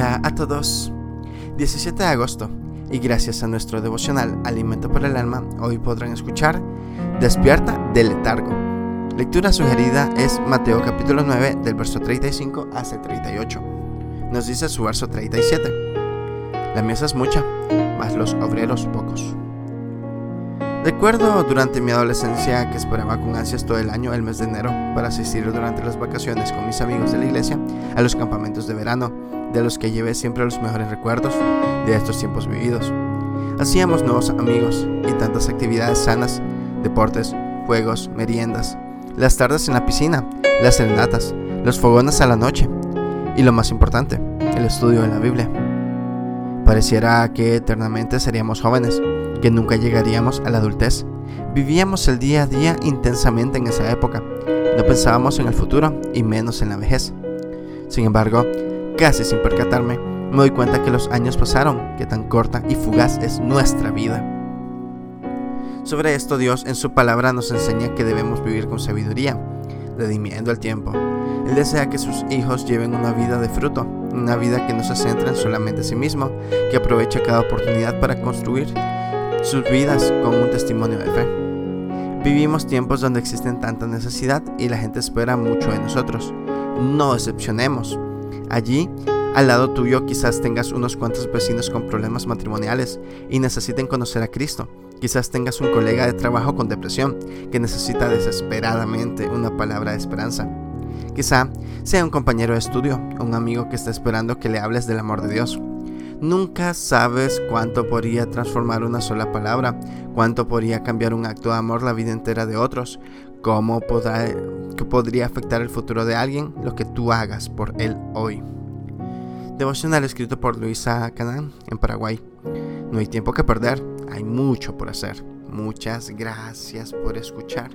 Hola a todos. 17 de agosto y gracias a nuestro devocional Alimento para el Alma, hoy podrán escuchar Despierta del letargo. Lectura sugerida es Mateo capítulo 9 del verso 35 hasta 38. Nos dice su verso 37. La mesa es mucha, mas los obreros pocos. Recuerdo durante mi adolescencia que esperaba con ansias todo el año el mes de enero para asistir durante las vacaciones con mis amigos de la iglesia a los campamentos de verano, de los que llevé siempre los mejores recuerdos de estos tiempos vividos. Hacíamos nuevos amigos y tantas actividades sanas, deportes, juegos, meriendas, las tardes en la piscina, las serenatas, los fogones a la noche y lo más importante, el estudio de la Biblia. Pareciera que eternamente seríamos jóvenes que nunca llegaríamos a la adultez. Vivíamos el día a día intensamente en esa época. No pensábamos en el futuro y menos en la vejez. Sin embargo, casi sin percatarme, me doy cuenta que los años pasaron, que tan corta y fugaz es nuestra vida. Sobre esto Dios en su palabra nos enseña que debemos vivir con sabiduría, redimiendo el tiempo. Él desea que sus hijos lleven una vida de fruto, una vida que no se centra en solamente sí mismo, que aproveche cada oportunidad para construir sus vidas con un testimonio de fe. Vivimos tiempos donde existen tanta necesidad y la gente espera mucho de nosotros. No decepcionemos. Allí, al lado tuyo, quizás tengas unos cuantos vecinos con problemas matrimoniales y necesiten conocer a Cristo. Quizás tengas un colega de trabajo con depresión que necesita desesperadamente una palabra de esperanza. Quizá sea un compañero de estudio, un amigo que está esperando que le hables del amor de Dios. Nunca sabes cuánto podría transformar una sola palabra, cuánto podría cambiar un acto de amor la vida entera de otros, cómo que podría afectar el futuro de alguien lo que tú hagas por él hoy. Devocional escrito por Luisa Canán en Paraguay. No hay tiempo que perder, hay mucho por hacer. Muchas gracias por escuchar.